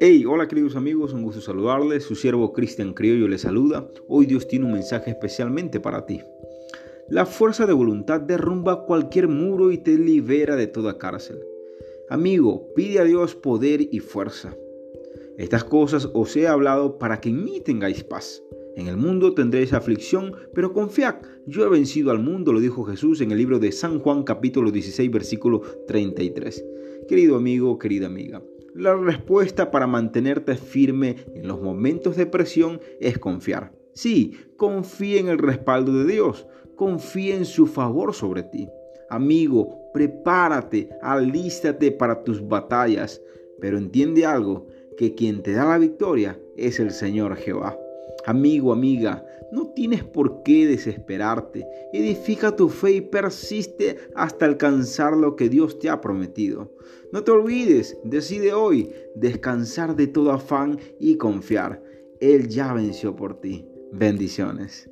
Hey, hola queridos amigos, un gusto saludarles. Su siervo Cristian Criollo les saluda. Hoy Dios tiene un mensaje especialmente para ti. La fuerza de voluntad derrumba cualquier muro y te libera de toda cárcel. Amigo, pide a Dios poder y fuerza. Estas cosas os he hablado para que en mí tengáis paz. En el mundo tendréis aflicción, pero confiad, yo he vencido al mundo, lo dijo Jesús en el libro de San Juan capítulo 16 versículo 33. Querido amigo, querida amiga, la respuesta para mantenerte firme en los momentos de presión es confiar. Sí, confía en el respaldo de Dios, confía en su favor sobre ti. Amigo, prepárate, alístate para tus batallas, pero entiende algo, que quien te da la victoria es el Señor Jehová. Amigo, amiga, no tienes por qué desesperarte. Edifica tu fe y persiste hasta alcanzar lo que Dios te ha prometido. No te olvides, decide hoy descansar de todo afán y confiar. Él ya venció por ti. Bendiciones.